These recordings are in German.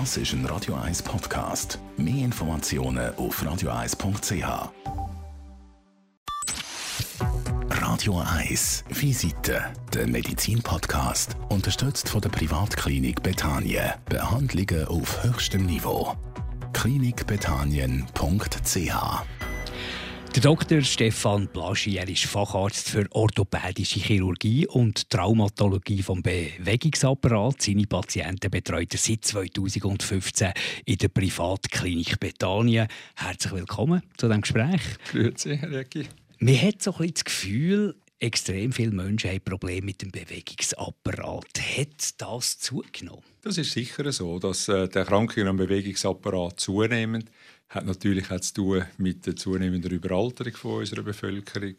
Das ist ein Radio 1 Podcast. Mehr Informationen auf radio1.ch. Radio 1 Visite, der Medizin-Podcast, unterstützt von der Privatklinik Betanien. Behandlungen auf höchstem Niveau. klinikbetanien.ch der Dr. Stefan Blaschi, er ist Facharzt für orthopädische Chirurgie und Traumatologie vom Bewegungsapparat. Seine Patienten betreut er seit 2015 in der Privatklinik Bethanien. Herzlich willkommen zu diesem Gespräch. Grüezi, Regi. Man hat so ein bisschen das Gefühl, extrem viele Menschen haben Probleme mit dem Bewegungsapparat. Hat das zugenommen? Das ist sicher so, dass äh, die Erkrankungen am Bewegungsapparat zunehmen hat natürlich auch zu tun mit der zunehmenden Überalterung von unserer Bevölkerung.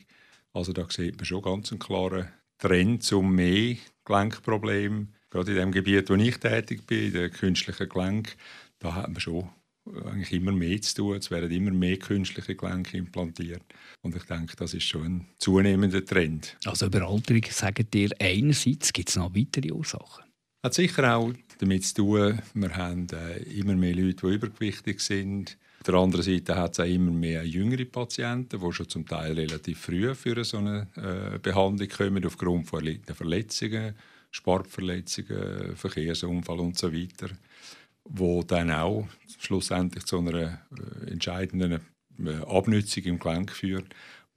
Also da sieht man schon ganz einen klaren Trend zum mehr Gelenkprobleme. Gerade in dem Gebiet, wo ich tätig bin, der künstlichen Gelenk, da hat man schon eigentlich immer mehr zu tun. Es werden immer mehr künstliche Gelenke implantiert. Und ich denke, das ist schon ein zunehmender Trend. Also Überalterung, sagen dir einerseits, gibt es noch weitere Ursachen? Hat sicher auch damit zu tun, wir haben äh, immer mehr Leute, die übergewichtig sind. Der anderen Seite hat es auch immer mehr jüngere Patienten, die schon zum Teil relativ früh für so eine äh, Behandlung kommen, aufgrund von Verletzungen, Sportverletzungen, Verkehrsunfall und so weiter, wo dann auch schlussendlich zu einer äh, entscheidenden äh, Abnützung im Gelenk führt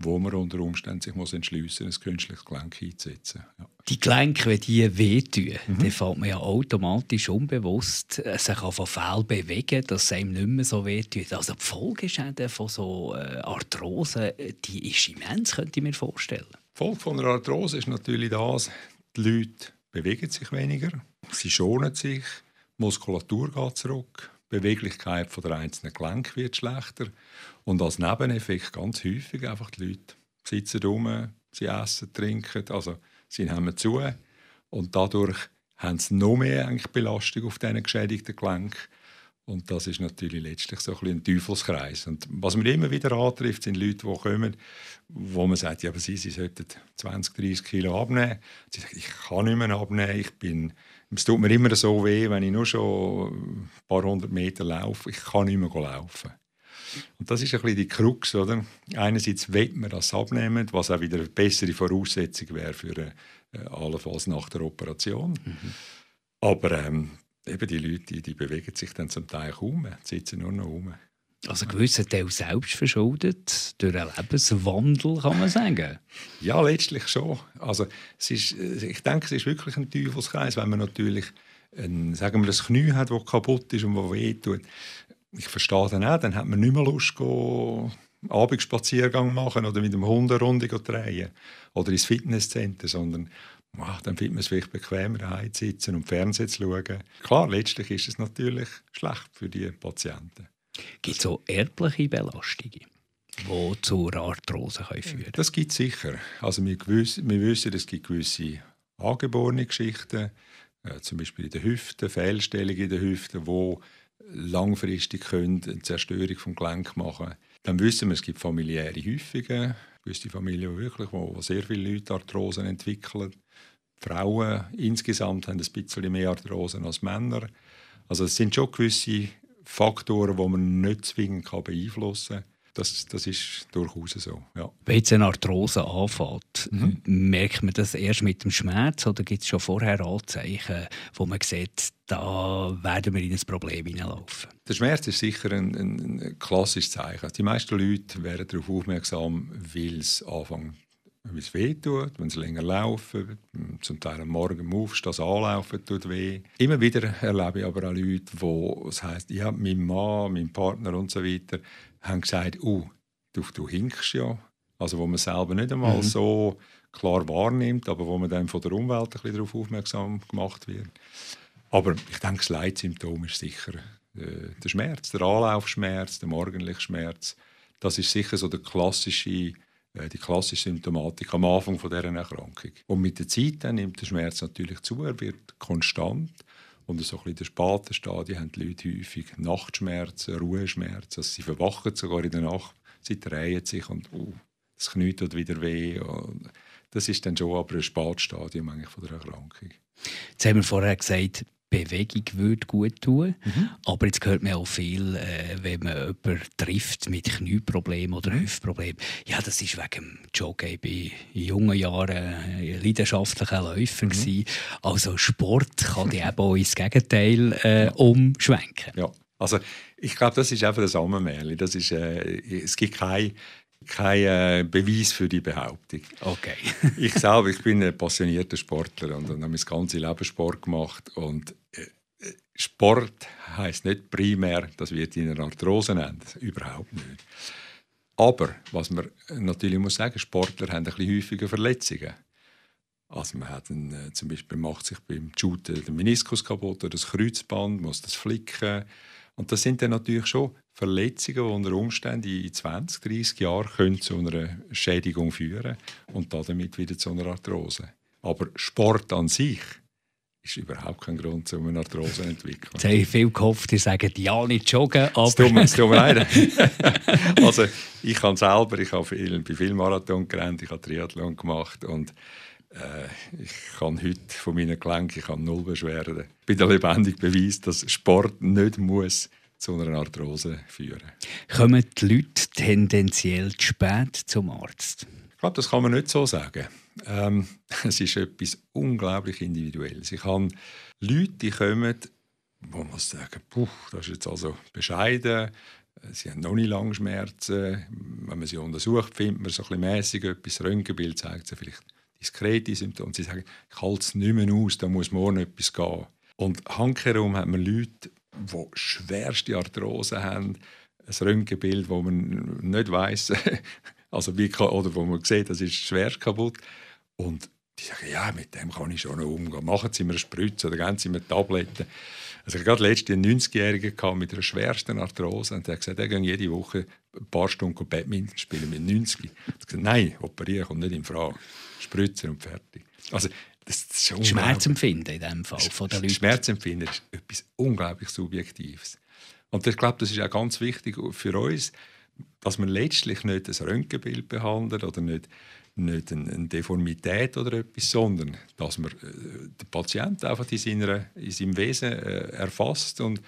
wo man unter Umständen sich muss entschliessen muss, ein künstliches Gelenk einzusetzen. Ja. Die Gelenke, wenn die wehtun, mhm. dann fällt man ja automatisch unbewusst äh, sich von fehl bewegen, dass es einem nicht mehr so wehtut. Also die Folgeschäden von so äh, Arthrose, die ist immens, könnte ich mir vorstellen. Die Folge von einer Arthrose ist natürlich das, die Leute bewegen sich weniger, sie schonen sich, die Muskulatur geht zurück, Beweglichkeit der einzelnen Gelenke wird schlechter und als Nebeneffekt ganz häufig einfach die Leute sitzen rum, sie essen, trinken, also sie haben zu und dadurch haben sie noch mehr eigentlich Belastung auf diesen geschädigten Gelenken. Und das ist natürlich letztlich so ein, ein Teufelskreis. Und was man immer wieder antrifft, sind Leute, die kommen, wo man sagt, ja, aber sie, sie sollten 20, 30 Kilo abnehmen. Sie sagen, ich kann nicht mehr abnehmen, ich bin, es tut mir immer so weh, wenn ich nur schon ein paar hundert Meter laufe, ich kann nicht mehr laufen. Und das ist ein bisschen die Krux, oder? Einerseits will man das abnehmen, was auch wieder eine bessere Voraussetzung wäre für äh, allenfalls nach der Operation. Mhm. Aber ähm, eben die Leute, die, die, bewegen sich dann zum Teil kaum, sitzen nur noch rum. Also gewisser Teil selbst verschuldet durch einen Lebenswandel, kann man sagen? Ja, letztlich schon. Also es ist, äh, ich denke, es ist wirklich ein Teufelskreis, wenn man natürlich ein, sagen wir, ein Knie hat, das kaputt ist und das wehtut ich verstehe dann auch, dann hat man nicht mehr Lust, go Abendspaziergang machen oder mit dem Hund eine Runde drehen oder ins Fitnesscenter, sondern ach, dann findet man es vielleicht bequemer, daheim zu sitzen und Fernsehen zu schauen. Klar, letztlich ist es natürlich schlecht für die Patienten. Gibt es auch erbliche Belastungen? die zur Arthrose führen können? Das gibt es sicher. Also wir, gewiss, wir wissen, es gibt gewisse angeborene Geschichten, äh, zum Beispiel in der Hüfte, Fehlstellungen in der Hüfte, wo langfristig können eine Zerstörung des Gelenk machen Dann wissen wir, es gibt familiäre Häufungen, gewisse Familien, wirklich, wo sehr viele Leute Arthrosen entwickeln. Frauen insgesamt haben ein bisschen mehr Arthrosen als Männer. Also es sind schon gewisse Faktoren, die man nicht zwingend beeinflussen kann. Das, das ist durchaus so. Ja. Wenn jetzt eine Arthrose anfängt, mhm. merkt man das erst mit dem Schmerz oder gibt es schon vorher Anzeichen, wo man sieht, da werden wir in ein Problem hineinlaufen? Der Schmerz ist sicher ein, ein, ein klassisches Zeichen. Die meisten Leute werden darauf aufmerksam, weil es anfängt wenn es weh tut, wenn sie länger laufen, zum Teil am Morgen Aufstehen, das Anlaufen tut weh. Immer wieder erlebe ich aber auch Leute, wo es heisst, ja, mein Mann, mein Partner und so weiter, haben gesagt, uh, du, du hinkst ja. Also wo man selber nicht einmal mhm. so klar wahrnimmt, aber wo man dann von der Umwelt ein bisschen darauf aufmerksam gemacht wird. Aber ich denke, das Leitsymptom ist sicher äh, der Schmerz, der Anlaufschmerz, der morgendliche Schmerz. Das ist sicher so der klassische, die klassische Symptomatik am Anfang von dieser Erkrankung. Und mit der Zeit dann nimmt der Schmerz natürlich zu, er wird konstant. Und so ein bisschen in späten Stadien haben die Leute häufig Nachtschmerzen, Ruheschmerzen. Also sie verwachen sogar in der Nacht, sie drehen sich und uh, das Knie tut wieder weh. Das ist dann schon aber ein Spätstadium eigentlich von der Erkrankung. Jetzt haben wir vorher gesagt, Bewegung würde gut tun. Mhm. Aber jetzt hört man auch viel, äh, wenn man jemanden trifft mit Knieproblemen oder mhm. Hüftproblemen. Ja, das ist wegen dem Joggen. Ich war in jungen Jahren ein leidenschaftlicher Läufer. Mhm. Also Sport kann die eben auch ins Gegenteil äh, umschwenken. Ja, also ich glaube, das ist einfach. Das ist, äh, es gibt kein kein äh, Beweis für die Behauptung. Okay. ich selber, ich bin ein passionierter Sportler und, und habe mein ganzes Leben Sport gemacht und äh, Sport heißt nicht primär, dass wir in einer Arthrose nennen, überhaupt nicht. Aber was man natürlich muss sagen, Sportler haben ein bisschen häufiger Verletzungen. Also man hat einen, äh, zum Beispiel macht sich beim Shooten den Meniskus kaputt oder das Kreuzband, muss das flicken. Und das sind dann natürlich schon Verletzungen, die unter Umständen in 20, 30 Jahren können zu einer Schädigung führen und damit wieder zu einer Arthrose. Aber Sport an sich ist überhaupt kein Grund, um eine Arthrose zu entwickeln. Jetzt habe ich viel gehofft, die sagen ja nicht joggen, aber... Es tut mir, es tut mir leid. also ich kann selber, ich habe viel, bei viel Marathon gerannt, ich habe Triathlon gemacht und ich kann heute von meinen Gelenken ich habe null Beschwerden. Ich bin der lebendige Beweis, dass Sport nicht muss zu einer Arthrose führen. Kommen die Leute tendenziell zu spät zum Arzt? Ich glaube, das kann man nicht so sagen. Ähm, es ist etwas unglaublich Individuelles. Ich habe Leute, die kommen, wo man sagen, puh, das ist jetzt also bescheiden, sie haben noch nicht lange Schmerzen. Wenn man sie untersucht, findet man so ein bisschen mäßig etwas. Röntgenbild zeigt sie vielleicht diskrete Symptome. Und sie sagen, ich halte es nicht mehr aus, da muss morgen etwas gehen. Und handherum hat man Leute, die schwerste Arthrose haben, ein Röntgenbild, wo man nicht weiß, also wie oder wo man sieht, das ist schwer kaputt. Und die sagen, ja, mit dem kann ich schon noch umgehen. Machen Sie mir eine Spritze oder geben Sie mir Tabletten. Also ich hatte gerade letztens einen 90-Jährigen mit einer schwersten Arthrose und der hat gesagt, er geht jede Woche ein paar Stunden Badminton spielen mit 90. Ich habe gesagt, nein, operieren kommt nicht in Frage. Spritzen und fertig. Also das ist Schmerzempfinden in dem Fall von den Leuten. Schmerzempfinden ist etwas unglaublich Subjektives. Und ich glaube, das ist auch ganz wichtig für uns, dass man letztlich nicht ein Röntgenbild behandelt oder nicht, nicht eine, Deformität oder etwas, sondern dass man äh, den Patienten einfach in, seiner, in seinem Wesen äh, erfasst und,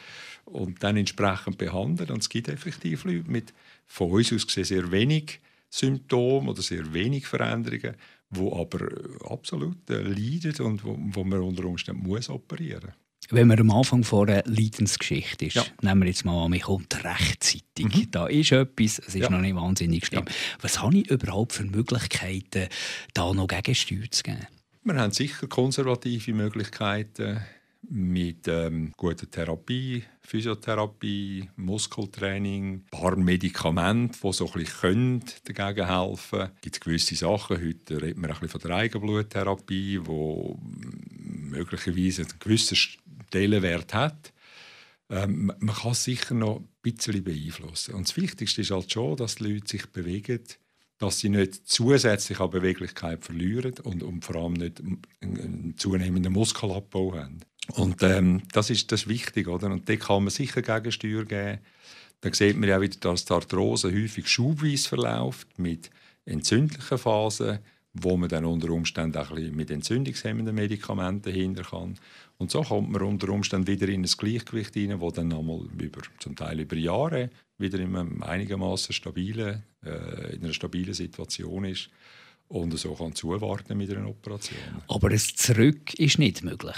und dann entsprechend behandelt. Und es gibt effektiv Leute mit von uns aus gesehen sehr wenig Symptomen oder sehr wenig Veränderungen, wo aber äh, absolut äh, leidet und wo, wo man unter Umständen muss operieren wenn man am Anfang von einer Leidensgeschichte ist, ja. nehmen wir jetzt mal an, mich kommt rechtzeitig. Mhm. Da ist etwas, es ist ja. noch nicht wahnsinnig schlimm. Ja. Was habe ich überhaupt für Möglichkeiten, da noch Gegensteuer zu geben? Wir haben sicher konservative Möglichkeiten mit ähm, guter Therapie, Physiotherapie, Muskeltraining, ein paar Medikamente, die so ein bisschen dagegen helfen können. Es gibt gewisse Sachen, heute reden wir ein bisschen von der Eigenbluttherapie, die möglicherweise einen gewissen Stellenwert hat. Ähm, man kann es sicher noch ein bisschen beeinflussen. Und das Wichtigste ist halt schon, dass die Leute sich bewegen, dass sie nicht zusätzlich an Beweglichkeit verlieren und, und vor allem nicht einen zunehmenden Muskelabbau haben. Und ähm, das ist das wichtig, oder? Und da kann man sicher Gegensteuer geben. Dann sieht man ja wieder, dass die Arthrose häufig schubweise verläuft mit entzündlichen Phasen, wo man dann unter Umständen auch ein bisschen mit entzündungshemmenden Medikamenten hinter kann. Und so kommt man unter Umständen wieder in ein Gleichgewicht hinein, wo dann einmal über, zum Teil über Jahre wieder in einem einigermaßen stabilen, äh, in einer stabilen Situation ist und so kann zuwarten mit einer Operation. Aber ein Zurück ist nicht möglich?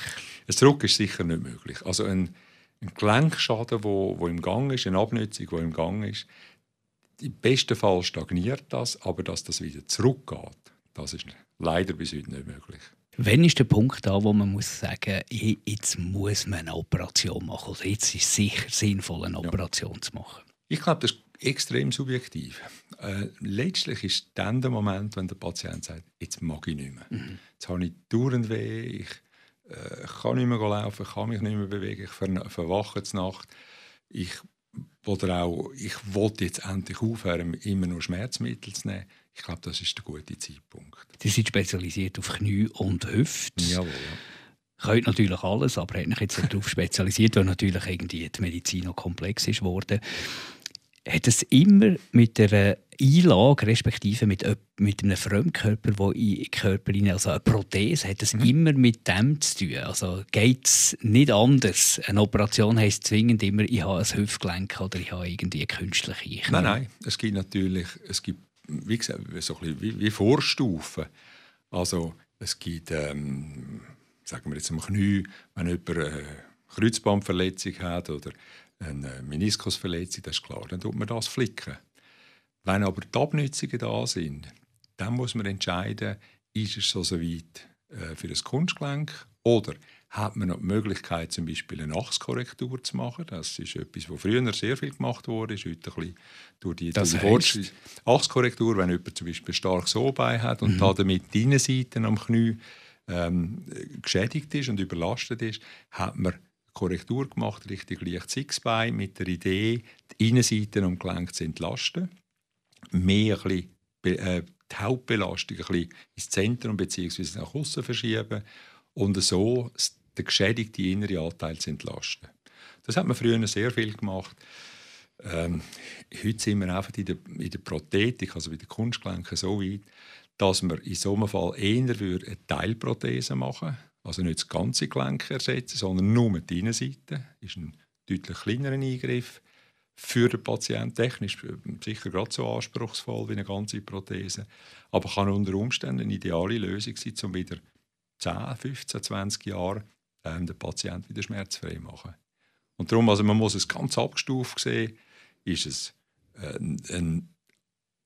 Ein Zurück ist sicher nicht möglich. Also ein, ein Gelenkschaden, wo, wo im Gang ist, eine Abnutzung, die im Gang ist, im besten Fall stagniert das, aber dass das wieder zurückgeht, das ist leider bis heute nicht möglich. Wann ist der Punkt da, wo man muss sagen, jetzt muss man eine Operation machen? Also jetzt ist es sicher sinnvoll, eine Operation ja. zu machen. Ich glaube, das ist extrem subjektiv. Äh, letztlich ist dann der Moment, wenn der Patient sagt, jetzt mag ich nicht mehr. Mhm. Jetzt habe ich dauernd weh, ich äh, kann nicht mehr laufen, kann mich nicht mehr bewegen, ich ver verwache zur Nacht. Ich, oder auch, ich wollte jetzt endlich aufhören, immer nur Schmerzmittel zu nehmen. Ich glaube, das ist der gute Zeitpunkt. Sie sind spezialisiert auf Knie und Hüfte. Jawohl, ja könnt natürlich alles, aber hat mich jetzt darauf spezialisiert, weil natürlich irgendwie die Medizin noch komplex ist geworden. hat es immer mit der Einlage, respektive mit, mit einem Fremdkörper, der in den Körper rein, also eine Prothese, hat es mhm. immer mit dem zu tun. Also geht es nicht anders. Eine Operation heisst zwingend immer, ich habe ein Hüftgelenk oder ich habe irgendwie eine künstliche Knie. Nein, nein, es gibt natürlich, es gibt, wie gesagt, so ein wie, wie Vorstufen. Also es gibt, ähm, sagen wir jetzt am Knie, wenn jemand eine Kreuzbandverletzung hat oder eine Meniskusverletzung, das ist klar, dann tut man das flicken. Wenn aber die Abnützungen da sind, dann muss man entscheiden, ist es so weit äh, für das Kunstgelenk oder hat man noch die Möglichkeit, zum Beispiel eine Achskorrektur zu machen. Das ist etwas, was früher sehr viel gemacht wurde, ist heute ein bisschen durch die, das durch die Achskorrektur, wenn jemand zum Beispiel stark so bei hat und mhm. damit die Innenseite am Knie ähm, geschädigt ist und überlastet ist, hat man Korrektur gemacht, richtig leicht Sixbein, mit der Idee, die Innenseite am Gelenk zu entlasten, mehr ein bisschen, äh, die Hauptbelastung ein bisschen ins Zentrum bzw. nach außen verschieben und so den geschädigten inneren Anteil zu entlasten. Das hat man früher sehr viel gemacht. Ähm, heute sind wir einfach in der, in der Prothetik, also bei den Kunstgelenken, so weit, dass wir in so einem Fall eher eine Teilprothese machen also nicht das ganze Gelenk ersetzen, sondern nur die Innenseite. Das ist ein deutlich kleinerer Eingriff für den Patienten. Technisch sicher gerade so anspruchsvoll wie eine ganze Prothese. Aber kann unter Umständen eine ideale Lösung sein, um wieder 10, 15, 20 Jahre ähm, den Patienten wieder schmerzfrei machen. Und darum, also man muss es ganz abgestuft sehen, ist es äh, eine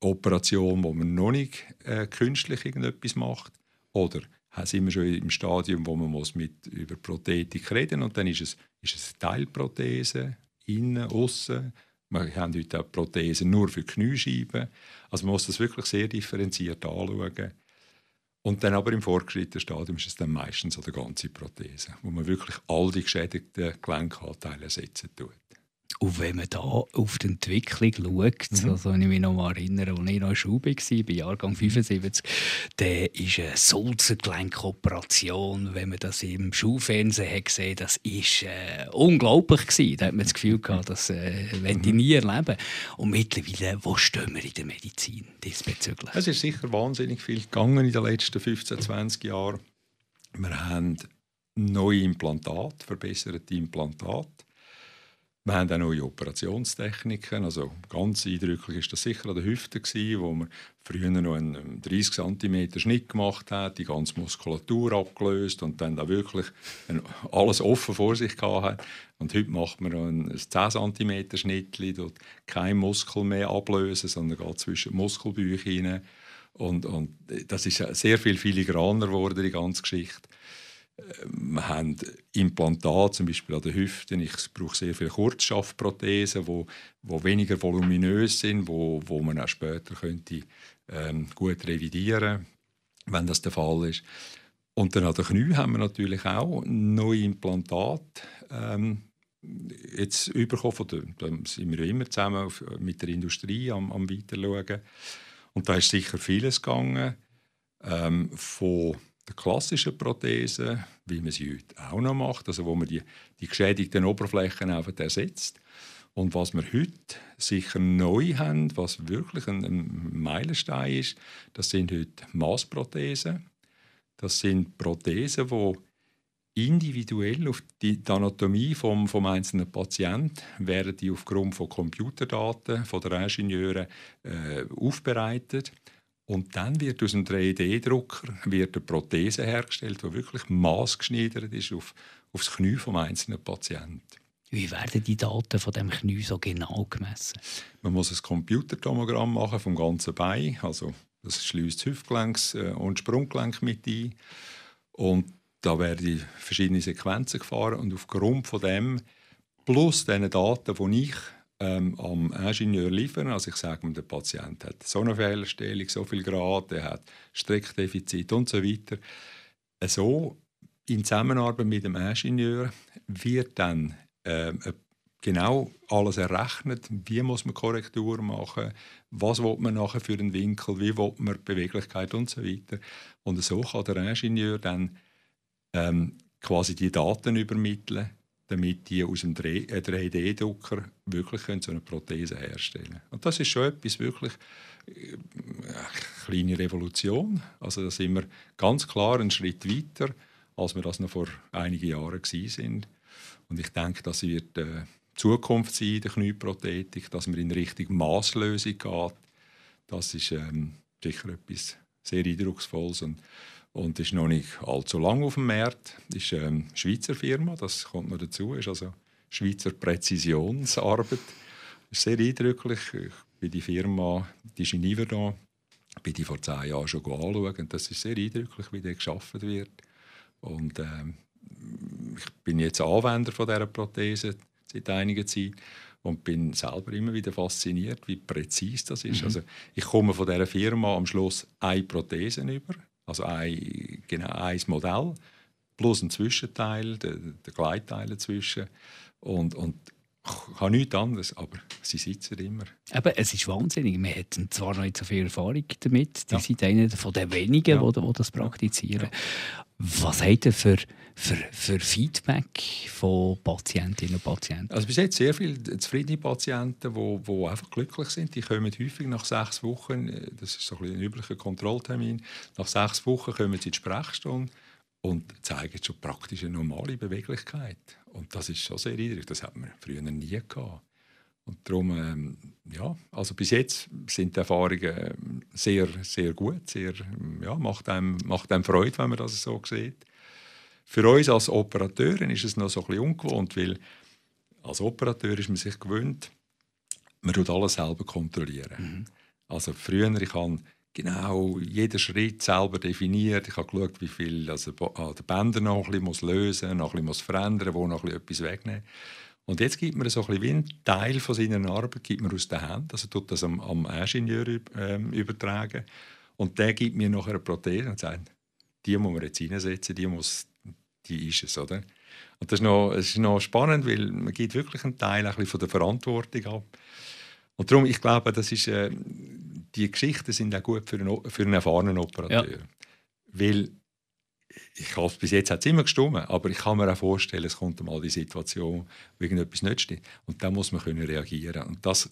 Operation, wo man noch nicht äh, künstlich irgendetwas macht, oder sind wir schon im Stadium, wo man muss mit über Prothetik reden und dann ist es, ist es Teilprothese, innen, außen. Wir haben heute auch Prothesen nur für Kniescheiben. Also man muss das wirklich sehr differenziert anschauen. Und dann aber im fortgeschrittenen Stadium ist es dann meistens so eine ganze Prothese, wo man wirklich all die geschädigten Gelenkanteile ersetzen tut. Und wenn man da auf die Entwicklung schaut, mhm. also wenn ich mich noch mal erinnere, als ich noch in Schule war, bei Jahrgang 75, dann ist eine Sulzergelenkoperation, wenn man das im Schulfernsehen hat gesehen das ist äh, unglaublich gewesen. Da hat man das Gefühl gehabt, das äh, werde ich nie erleben. Und mittlerweile, wo stehen wir in der Medizin diesbezüglich? Es ist sicher wahnsinnig viel gegangen in den letzten 15, 20 Jahren. Wir haben neue Implantate, verbesserte Implantate. Wir haben auch neue Operationstechniken. Also ganz eindrücklich ist das sicher an der Hüfte wo man früher noch einen 30 cm Schnitt gemacht hat, die ganze Muskulatur abgelöst und dann da wirklich alles offen vor sich gehabt hat. Und heute macht man ein 10 cm Schnitt, dort kein Muskel mehr ablösen, sondern geht zwischen die Muskelbücher hinein. Und, und das ist sehr viel filigraner geworden, die ganze Geschichte. Wir haben Implantate, zum Beispiel an den Hüften. Ich brauche sehr viele Kurzschaftprothesen, die wo, wo weniger voluminös sind, wo, wo man auch später könnte, ähm, gut revidieren wenn das der Fall ist. Und dann an den Knien haben wir natürlich auch neue Implantate ähm, jetzt bekommen. Da sind wir immer zusammen mit der Industrie am, am Weiterschauen. Und da ist sicher vieles gegangen. Ähm, von der klassischen Prothese, wie man sie heute auch noch macht, also wo man die, die geschädigten Oberflächen einfach ersetzt. Und was wir heute sicher neu haben, was wirklich ein, ein Meilenstein ist, das sind heute Maßprothesen. Das sind Prothesen, die individuell auf die, Anatomie vom, vom einzelnen Patienten werden die aufgrund von Computerdaten von der Ingenieure äh, aufbereitet und dann wird aus einem 3D-Drucker eine Prothese hergestellt, die wirklich maßgeschneidert ist auf, auf das Knie des einzelnen Patienten. Wie werden die Daten von dem Knie so genau gemessen? Man muss ein Computertomogramm machen vom ganzen Bein, also das schließt Hüftgelenks äh, und Sprunggelenk mit ein. Und da werden verschiedene Sequenzen gefahren und aufgrund von dem plus den Daten, die ich ähm, am Ingenieur liefern. Also ich sage der Patient hat so eine Fehlerstellung, so viel Grad, er hat Streckdefizit und so weiter. So in Zusammenarbeit mit dem Ingenieur wird dann ähm, genau alles errechnet, wie muss man Korrektur machen, was will man nachher für einen Winkel, wie will man Beweglichkeit und so weiter. Und so kann der Ingenieur dann ähm, quasi die Daten übermitteln damit die aus dem 3D-Drucker äh, wirklich so eine Prothese herstellen können. Und das ist schon etwas wirklich äh, eine kleine Revolution. Also da sind wir ganz klar einen Schritt weiter, als wir das noch vor einigen Jahren sind. Und ich denke, das wird äh, Zukunft sein, der Knieprothetik, dass man in Richtung Masslösung geht. Das ist ähm, sicher etwas sehr Eindrucksvolles und und ist noch nicht allzu lange auf dem Markt. Ist eine ähm, Schweizer Firma, das kommt noch dazu. Ist also Schweizer Präzisionsarbeit. Ist sehr eindrücklich. Ich bin die Firma, die ist in Yverdon, bin die vor zehn Jahren schon anschauen. Das ist sehr eindrücklich, wie der geschaffen wird. Und äh, ich bin jetzt Anwender von dieser Prothese seit einiger Zeit und bin selber immer wieder fasziniert, wie präzise das ist. Mhm. Also ich komme von dieser Firma am Schluss eine Prothese über also ein, genau ein Modell plus ein Zwischenteil, der, der Gleitteil dazwischen. Und, und ich habe nichts anderes, aber sie sitzen immer. Eben, es ist wahnsinnig. Wir hätten zwar noch nicht so viel Erfahrung damit. Die ja. sind einer von den wenigen, ja. die, die das praktizieren. Ja. Was habt ihr für, für, für Feedback von Patientinnen und Patienten? Also bis jetzt sehr viele zufriedene Patienten, die, die einfach glücklich sind. Die kommen häufig nach sechs Wochen, das ist so ein, ein üblicher Kontrolltermin, nach sechs Wochen kommen sie in die Sprechstunde und zeigen schon praktisch eine normale Beweglichkeit. Und das ist schon sehr eindrücklich. Das hat man früher nie gehabt. Und darum, ähm, ja, also bis jetzt sind die Erfahrungen ähm, sehr, sehr gut. Sehr, ja, macht, einem, macht einem Freude, wenn man das so sieht. Für uns als Operateuren ist es noch so ein bisschen ungewohnt, weil als Operateur ist man sich gewöhnt, man tut alles selber kontrollieren. Mhm. Also früher, ich habe genau jeden Schritt selber definiert. Ich habe geschaut, wie viel also, ah, der Bänder noch ein bisschen muss lösen noch ein bisschen muss verändern wo noch ein bisschen etwas wegnehmen und jetzt gibt man so ein bisschen wie einen Teil von seiner Arbeit gibt man aus der Hand, also tut das am, am Ingenieur ähm, übertragen und der gibt mir noch eine Prothese und sagt, die muss man jetzt reinsetzen, die, muss, die ist es, oder? Und das ist, noch, das ist noch spannend, weil man gibt wirklich einen Teil ein bisschen von der Verantwortung ab. Und darum, ich glaube, das ist, äh, die Geschichten sind auch gut für einen, für einen erfahrenen Operateur. Ja. Weil ich hoffe, bis jetzt hat es immer gestimmt, aber ich kann mir auch vorstellen, es kommt mal die Situation, wo irgendetwas nicht stimmt. Und dann muss man können reagieren. Und das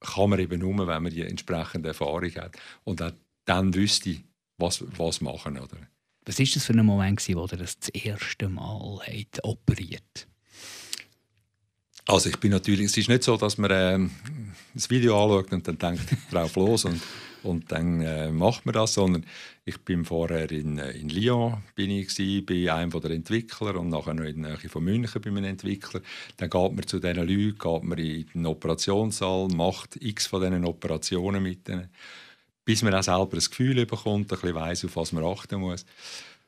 kann man eben nur, wenn man die entsprechende Erfahrung hat und auch dann wüsste, was, was machen. Oder? Was war das für ein Moment, wo ihr das, das erste Mal hat operiert Also ich bin natürlich, es ist nicht so, dass man äh, das Video anschaut und dann denkt, drauf los und und dann äh, macht man das, sondern ich bin vorher in, äh, in Lyon bin ich gewesen, bei einem der Entwickler und nachher noch in der von München bei einem Entwickler. Dann geht man zu diesen Leuten, geht man in den Operationssaal, macht x von diesen Operationen mit denen, bis man auch selber ein Gefühl bekommt, ein bisschen weiss, auf was man achten muss.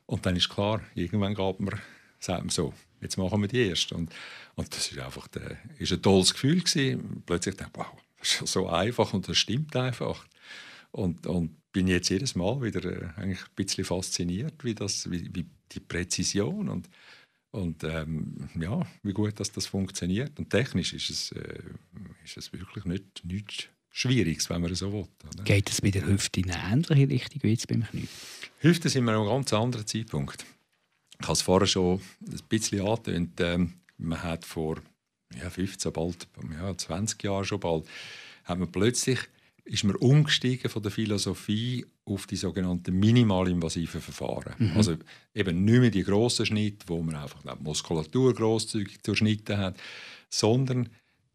Und dann ist klar, irgendwann geht man, sagt man so, jetzt machen wir die erste. Und, und das ist einfach der, ist ein tolles Gefühl gewesen. Plötzlich dachte ich, wow, das ist so einfach und das stimmt einfach. Und, und bin jetzt jedes Mal wieder äh, eigentlich ein bisschen fasziniert, wie, das, wie, wie die Präzision und, und ähm, ja, wie gut dass das funktioniert. Und technisch ist es, äh, ist es wirklich nicht, nichts Schwieriges, wenn man so will. Oder? Geht es bei der Hüfte in eine ähnliche Richtung wie jetzt beim Knie? Hüfte sind wir an einem ganz anderen Zeitpunkt. Ich habe es vorher schon ein bisschen angetönt. Ähm, man hat vor ja, 15, bald ja, 20 Jahren schon bald, hat man plötzlich ist man umgestiegen von der Philosophie auf die sogenannten minimalinvasiven Verfahren. Mhm. Also eben nicht mehr die grossen Schnitte, wo man einfach die Muskulatur grosszügig durchschnitten hat, sondern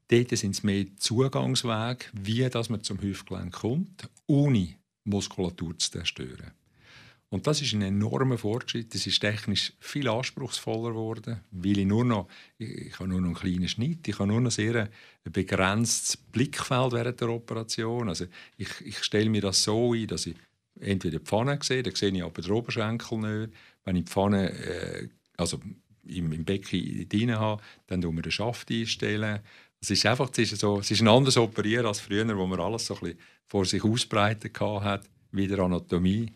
dort sind es mehr Zugangswege, wie dass man zum Hüftgelenk kommt, ohne Muskulatur zu zerstören. Und das ist ein enormer Fortschritt. Es ist technisch viel anspruchsvoller geworden, weil ich nur noch, ich, habe nur noch einen kleinen Schnitt, ich habe nur noch sehr ein begrenztes Blickfeld während der Operation. Also ich, ich stelle mir das so ein, dass ich entweder die Pfanne sehe, dann sehe ich aber den Oberschenkel nicht. Wenn ich die Pfanne, äh, also im, im Becken drin habe, dann tun wir den Schaft einstellen. Es ist einfach, es ist, so, es ist ein anderes Operieren als früher, wo man alles so ein bisschen vor sich ausbreitet hat, wie der Anatomie.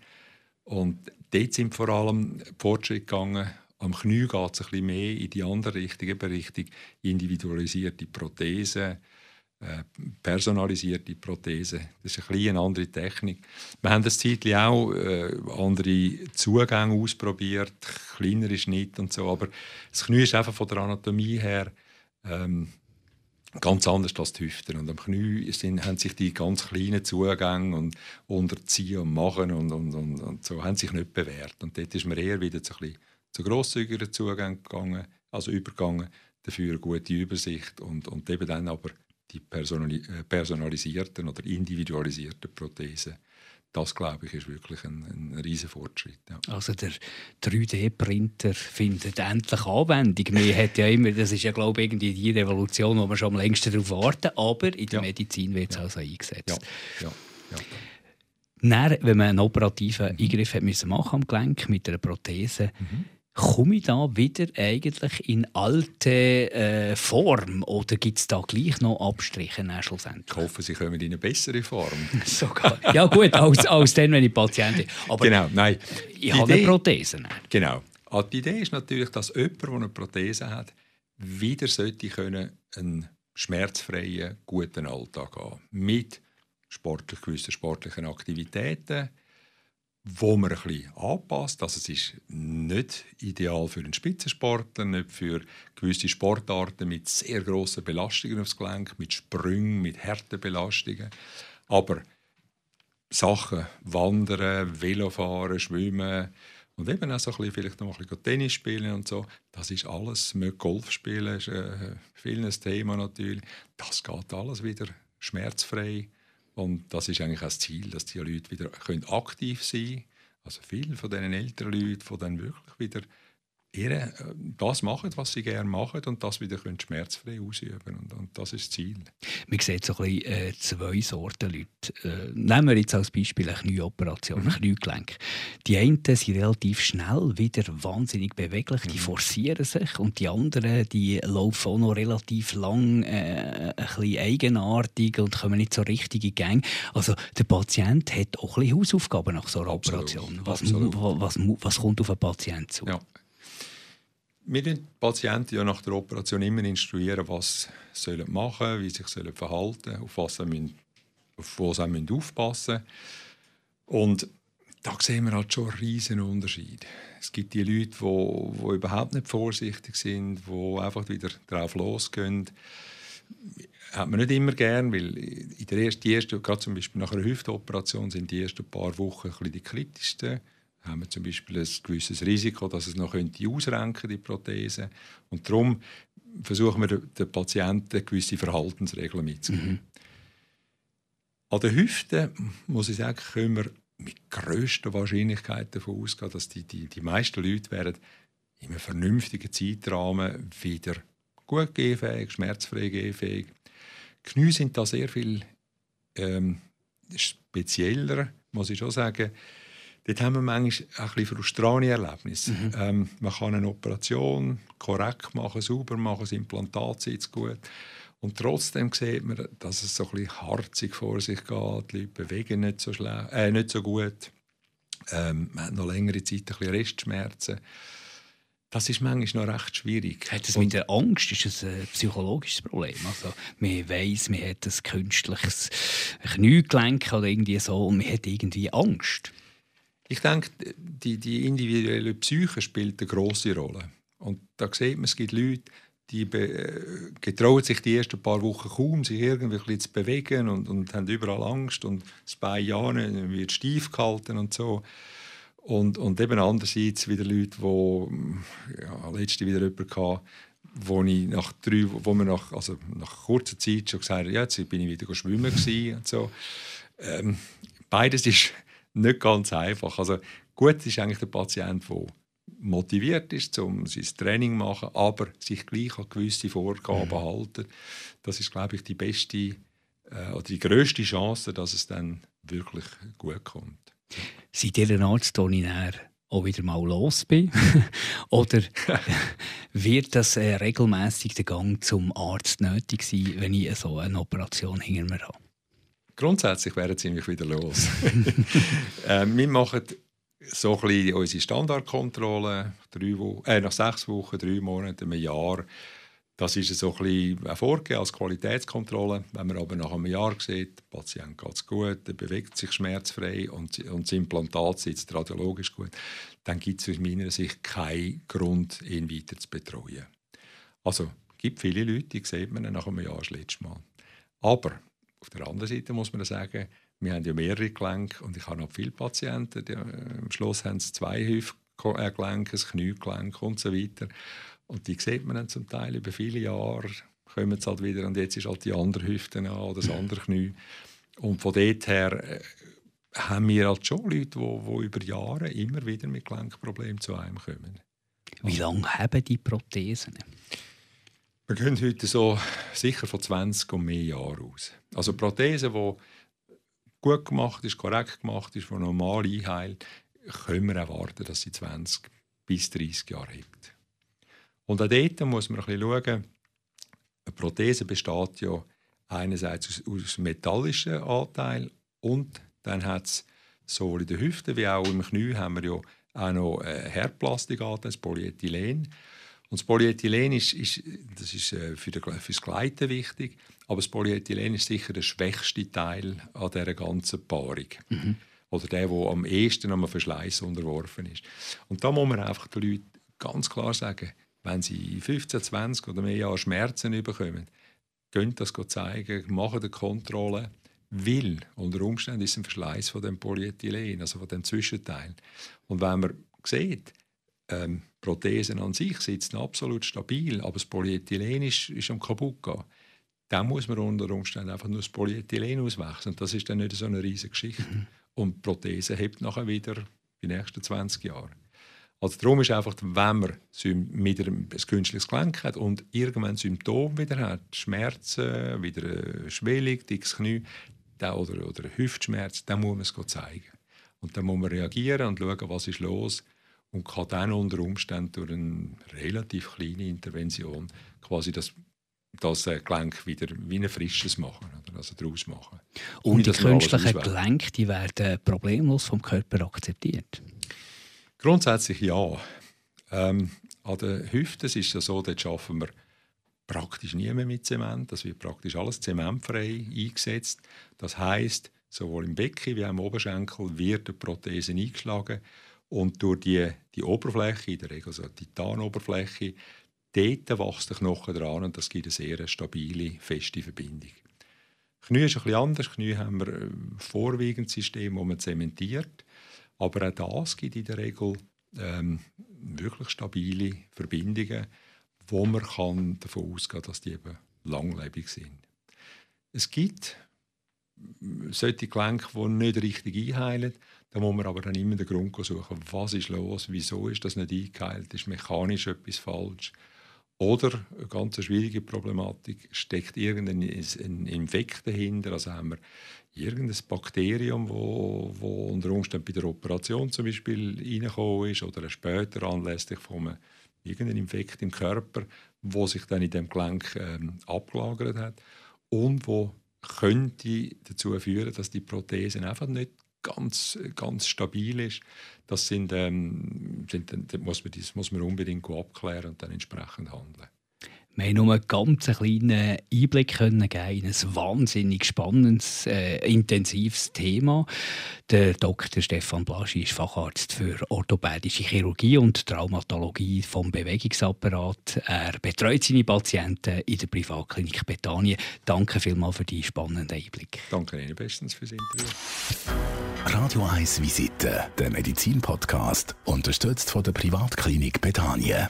Und dort sind vor allem Fortschritte gegangen. Am Knie geht es ein bisschen mehr in die andere Richtung, eben Richtung individualisierte Prothesen, äh, personalisierte Prothese. Das ist eine, eine andere Technik. Wir haben das Zeitlich auch äh, andere Zugänge ausprobiert, kleinere Schnitte und so, aber das Knie ist einfach von der Anatomie her ähm, ganz anders als die Hüften. Und am Knie sind, haben sich die ganz kleinen Zugänge und unterziehen und machen und, und, und, und, so haben sich nicht bewährt. Und dort ist mir eher wieder zu, ein zu grosszügigeren Zugängen gegangen, also übergegangen, dafür eine gute Übersicht und, und eben dann aber die äh, personalisierten oder individualisierten Prothesen. Das, glaube ich, ist wirklich ein, ein riesiger Fortschritt. Ja. Also der 3D-Printer findet endlich Anwendung. Man hat ja immer, das ist ja, glaube ich, irgendwie die Revolution, wo wir schon am längsten darauf warten, aber in der ja. Medizin wird es ja. also eingesetzt. Ja. Dann, wenn man einen operativen mhm. Eingriff hat müssen machen am Gelenk mit einer Prothese, mhm komme ich da wieder eigentlich in alte äh, Form oder gibt es da gleich noch Abstriche schlussendlich? Ich hoffe, Sie kommen in eine bessere Form. Sogar. Ja gut, als, als dann, wenn ich Patient bin. Aber genau, nein. Ich habe Idee, eine Prothese. Dann. Genau. Also die Idee ist natürlich, dass jemand, der eine Prothese hat, wieder sollte können einen schmerzfreien, guten Alltag haben. Mit sportlich, gewissen sportlichen Aktivitäten, wo man ein bisschen anpasst. Also es ist nicht ideal für einen Spitzensportler, nicht für gewisse Sportarten mit sehr grossen Belastungen aufs Gelenk, mit Sprüngen, mit harten Belastungen. Aber Sachen, Wandern, Velofahren, Schwimmen und eben auch so ein bisschen, vielleicht noch ein bisschen Tennis spielen und so, das ist alles, mit Golf spielen, ist äh, viel ein Thema natürlich. Das geht alles wieder schmerzfrei und das ist eigentlich auch das Ziel, dass die Leute wieder aktiv sein können. Also viele von diesen älteren Leuten, die dann wirklich wieder ihre, äh, das machen, was sie gerne machen und das wieder können schmerzfrei ausüben und, und das ist das Ziel. Man sieht so ein bisschen, äh, zwei Sorten Leute. Äh, nehmen wir jetzt als Beispiel eine Knieoperation, mhm. ein Kniegelenk. Die einen sind relativ schnell wieder wahnsinnig beweglich, die mhm. forcieren sich und die anderen, die laufen auch noch relativ lang äh, ein bisschen eigenartig und kommen nicht so richtig in Gang. Also der Patient hat auch ein bisschen Hausaufgaben nach so einer Absolut. Operation. Was, was, was, was, kommt auf einen Patienten zu? Ja wir die Patienten ja nach der Operation immer instruieren, was sie machen sollen, wie sie sich verhalten sollen, auf was sie, müssen, auf was sie müssen aufpassen müssen. Und da sehen wir halt schon einen riesen Unterschied. Es gibt die Leute, die, die überhaupt nicht vorsichtig sind, die einfach wieder drauf losgehen. Das hat man nicht immer gern, weil in der ersten, die ersten, gerade zum Beispiel nach einer Hüftoperation sind die ersten paar Wochen ein bisschen die kritischsten haben wir zum Beispiel ein gewisses Risiko, dass es noch könnte ausrenken die Prothese. Und darum versuchen wir den Patienten gewisse Verhaltensregeln mitzugeben. Mhm. An den Hüften, muss ich sagen, können wir mit größter Wahrscheinlichkeit davon ausgehen, dass die, die, die meisten Leute werden in einem vernünftigen Zeitrahmen wieder gut gehfähig, schmerzfrei gehfähig. Knie sind da sehr viel ähm, spezieller, muss ich schon sagen. Dort haben wir manchmal ein bisschen frustrierende Erlebnisse. Mhm. Ähm, man kann eine Operation korrekt machen, sauber machen, das Implantat sitzt gut. Und trotzdem sieht man, dass es so ein bisschen harzig vor sich geht. Die Leute bewegen nicht so, äh, nicht so gut. Ähm, man hat noch längere Zeit ein bisschen Restschmerzen. Das ist manchmal noch recht schwierig. Hat es mit der Angst ist es ein psychologisches Problem? Also, man weiss, man hat ein künstliches Kniegelenk oder irgendwie so und man hat irgendwie Angst. Ich denke, die, die individuelle Psyche spielt eine große Rolle. Und da sieht man, es gibt Leute, die getrauen sich die ersten paar Wochen kaum, sich irgendwie zu bewegen und, und haben überall Angst und das Bein ja wird steif gehalten und so. Und, und eben andererseits wieder Leute, die ja, letzte wieder jemanden hatte, wo ich nach drei, wo man nach, also nach kurzer Zeit schon gesagt hat, ja, jetzt bin ich wieder schwimmen und so. Ähm, beides ist nicht ganz einfach. Also gut ist eigentlich der Patient, der motiviert ist, um sein Training zu machen, aber sich gleich an gewisse Vorgaben mhm. halten. Das ist, glaube ich, die beste äh, oder die größte Chance, dass es dann wirklich gut kommt. Seid ihr ein Arzt, ich auch wieder mal los bin? Oder wird das äh, regelmäßig der Gang zum Arzt nötig sein, wenn ich so eine Operation hinter mir habe? Grundsätzlich wären sie mich wieder los. äh, wir machen so ein bisschen unsere Standardkontrolle äh, nach sechs Wochen, drei Monaten, einem Jahr. Das ist so ein vorgegeben als Qualitätskontrolle. Wenn man aber nach einem Jahr sieht, der Patient geht es gut, er bewegt sich schmerzfrei und, und das Implantat sitzt radiologisch gut, dann gibt es aus meiner Sicht keinen Grund, ihn weiter zu betreuen. Also, es gibt viele Leute, die sieht man nach einem Jahr das letzte Mal. Aber auf der anderen Seite muss man sagen, wir haben ja mehrere Gelenke und ich habe noch viele Patienten, die, äh, am Schluss haben sie zwei Hüftgelenke, ein Kniegelenk und so weiter. Und die sieht man dann zum Teil über viele Jahre, kommen sie halt wieder und jetzt ist halt die andere Hüfte an oder das andere Knie. Und von dort her äh, haben wir halt schon Leute, die, über Jahre immer wieder mit Gelenkproblemen zu einem kommen. Wie lange haben die Prothesen? Wir gehen heute so sicher von 20 und mehr Jahren aus. Also Prothese, die gut gemacht ist, korrekt gemacht ist, die normal einheilt, können wir erwarten, dass sie 20 bis 30 Jahre hat. Und auch dort muss man ein bisschen schauen, eine Prothese besteht ja einerseits aus, aus metallischen Anteil und dann hat es sowohl in der Hüfte wie auch im Knie haben wir ja auch noch äh, Herdplastikanteil, das Polyethylen. Und das Polyethylen ist, ist, das ist äh, für, das Gleiten wichtig, aber das Polyethylen ist sicher der schwächste Teil an dieser ganzen Paarung. Mhm. Oder der, der am ehesten am Verschleiß unterworfen ist. Und da muss man einfach den Leuten ganz klar sagen, wenn sie 15, 20 oder mehr Jahre Schmerzen bekommen, könnt das zeigen, machen eine Kontrolle, weil unter Umständen ist ein Verschleiß von dem Polyethylen, also von dem Zwischenteil. Und wenn man sieht, ähm, Prothesen an sich sitzen absolut stabil, aber das Polyethylen ist, ist am kaputt gehen, dann muss man unter Umständen einfach nur das Polyethylen auswechseln. Das ist dann nicht so eine riesige Geschichte. Mhm. Und die Prothese hebt nachher wieder die nächsten 20 Jahre. Also darum ist einfach, wenn man wieder ein künstliches Gelenk hat und irgendwann Symptome wieder hat, Schmerzen, wieder Schwellung, dickes Knie oder, oder Hüftschmerz, dann muss man es zeigen. Und dann muss man reagieren und schauen, was ist los und kann dann unter Umständen durch eine relativ kleine Intervention quasi das das Gelenk wieder wie ein frisches machen, also daraus machen. Und die künstlichen Gelenke die werden problemlos vom Körper akzeptiert? Grundsätzlich ja. Ähm, an den Hüften ist es ja so, dort arbeiten wir praktisch nie mehr mit Zement. Das wird praktisch alles zementfrei eingesetzt. Das heißt, sowohl im Becken wie auch im Oberschenkel wird die Prothese eingeschlagen und durch die, die Oberfläche, in der Regel so eine Titanoberfläche, dort wächst der Knochen dran und das gibt eine sehr stabile, feste Verbindung. Knie ist ein bisschen anders. Knie haben wir ein vorwiegendes System, das man zementiert. Aber auch das gibt in der Regel ähm, wirklich stabile Verbindungen, wo man kann davon ausgehen kann, dass die eben langlebig sind. Es gibt solche Gelenke, die nicht richtig einheilen. Da muss man aber dann immer den Grund suchen, was ist los, wieso ist das nicht eingeheilt, ist mechanisch etwas falsch. Oder eine ganz schwierige Problematik, steckt irgendein Infekt dahinter, also haben wir irgendein Bakterium, wo, wo unter Umständen bei der Operation zum Beispiel reingekommen ist oder später anlässlich von einem irgendeinem Infekt im Körper, wo sich dann in dem Gelenk ähm, abgelagert hat und wo könnte dazu führen, dass die Prothese einfach nicht ganz, ganz stabil ist. Das sind, ähm, sind, muss man, das muss man unbedingt abklären und dann entsprechend handeln. Wir haben nur einen ganz kleinen Einblick können geben in ein wahnsinnig spannendes, äh, intensives Thema. Der Dr. Stefan Blaschi ist Facharzt für orthopädische Chirurgie und Traumatologie vom Bewegungsapparat. Er betreut seine Patienten in der Privatklinik Bethanien. Danke vielmals für die spannenden Einblick. Danke Ihnen bestens fürs Interview. Radio 1 Visite, der Medizin-Podcast, unterstützt von der Privatklinik Bethanien.